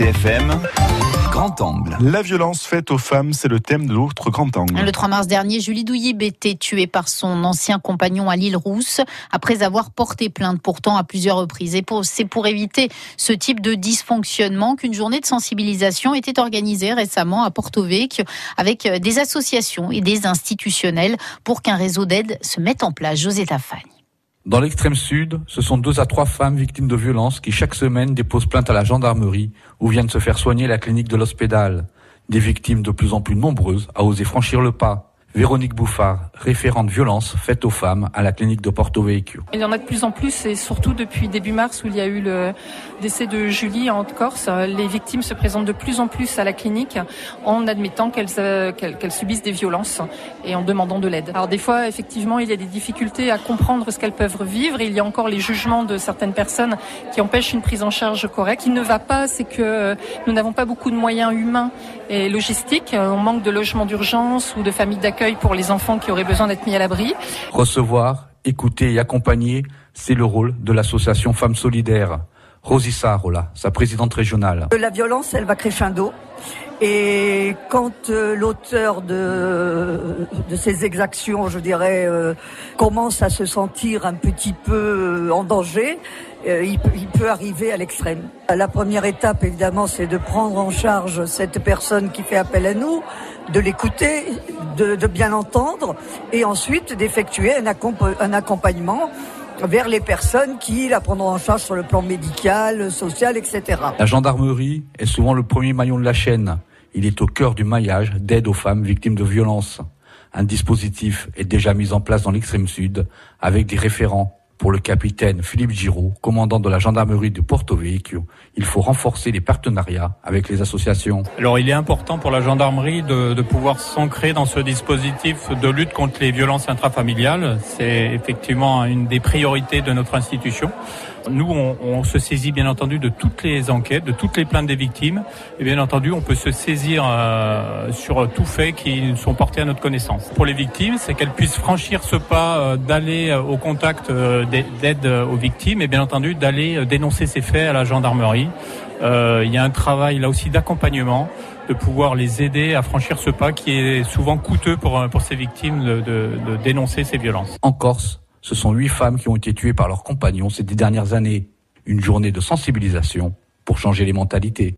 RCFM, Grand Angle. La violence faite aux femmes, c'est le thème de l'autre Grand Angle. Le 3 mars dernier, Julie Douillib était tuée par son ancien compagnon à l'île Rousse après avoir porté plainte pourtant à plusieurs reprises. Et c'est pour éviter ce type de dysfonctionnement qu'une journée de sensibilisation était organisée récemment à Porto Vecchio avec des associations et des institutionnels pour qu'un réseau d'aide se mette en place. José Tafagne. Dans l'extrême sud, ce sont deux à trois femmes victimes de violences qui chaque semaine déposent plainte à la gendarmerie ou viennent se faire soigner à la clinique de l'hospital. Des victimes de plus en plus nombreuses à oser franchir le pas. Véronique Bouffard, référente violence faite aux femmes à la clinique de Porto Vecchio. Il y en a de plus en plus et surtout depuis début mars où il y a eu le décès de Julie en Corse, les victimes se présentent de plus en plus à la clinique en admettant qu'elles euh, subissent des violences et en demandant de l'aide. Alors des fois, effectivement, il y a des difficultés à comprendre ce qu'elles peuvent vivre. Il y a encore les jugements de certaines personnes qui empêchent une prise en charge correcte. Ce qui ne va pas, c'est que nous n'avons pas beaucoup de moyens humains et logistiques. On manque de logements d'urgence ou de familles d'accueil pour les enfants qui auraient besoin d'être mis à l'abri. Recevoir, écouter et accompagner, c'est le rôle de l'association Femmes Solidaires. Rosy Sarola, sa présidente régionale. La violence, elle va crescendo. Et quand euh, l'auteur de, de ces exactions, je dirais, euh, commence à se sentir un petit peu euh, en danger, il, il, peut arriver à l'extrême. La première étape, évidemment, c'est de prendre en charge cette personne qui fait appel à nous, de l'écouter, de, bien entendre, et ensuite d'effectuer un, un accompagnement vers les personnes qui la prendront en charge sur le plan médical, social, etc. La gendarmerie est souvent le premier maillon de la chaîne. Il est au cœur du maillage d'aide aux femmes victimes de violences. Un dispositif est déjà mis en place dans l'extrême sud avec des référents pour le capitaine Philippe Giraud, commandant de la gendarmerie de Porto Vecchio, il faut renforcer les partenariats avec les associations. Alors il est important pour la gendarmerie de, de pouvoir s'ancrer dans ce dispositif de lutte contre les violences intrafamiliales. C'est effectivement une des priorités de notre institution. Nous, on, on, se saisit bien entendu de toutes les enquêtes, de toutes les plaintes des victimes. Et bien entendu, on peut se saisir euh, sur tout fait qui sont portés à notre connaissance. Pour les victimes, c'est qu'elles puissent franchir ce pas euh, d'aller au contact euh, d'aide aux victimes et bien entendu d'aller dénoncer ces faits à la gendarmerie. Euh, il y a un travail là aussi d'accompagnement, de pouvoir les aider à franchir ce pas qui est souvent coûteux pour, pour ces victimes de, de, de dénoncer ces violences. En Corse, ce sont huit femmes qui ont été tuées par leurs compagnons ces dix dernières années. Une journée de sensibilisation pour changer les mentalités.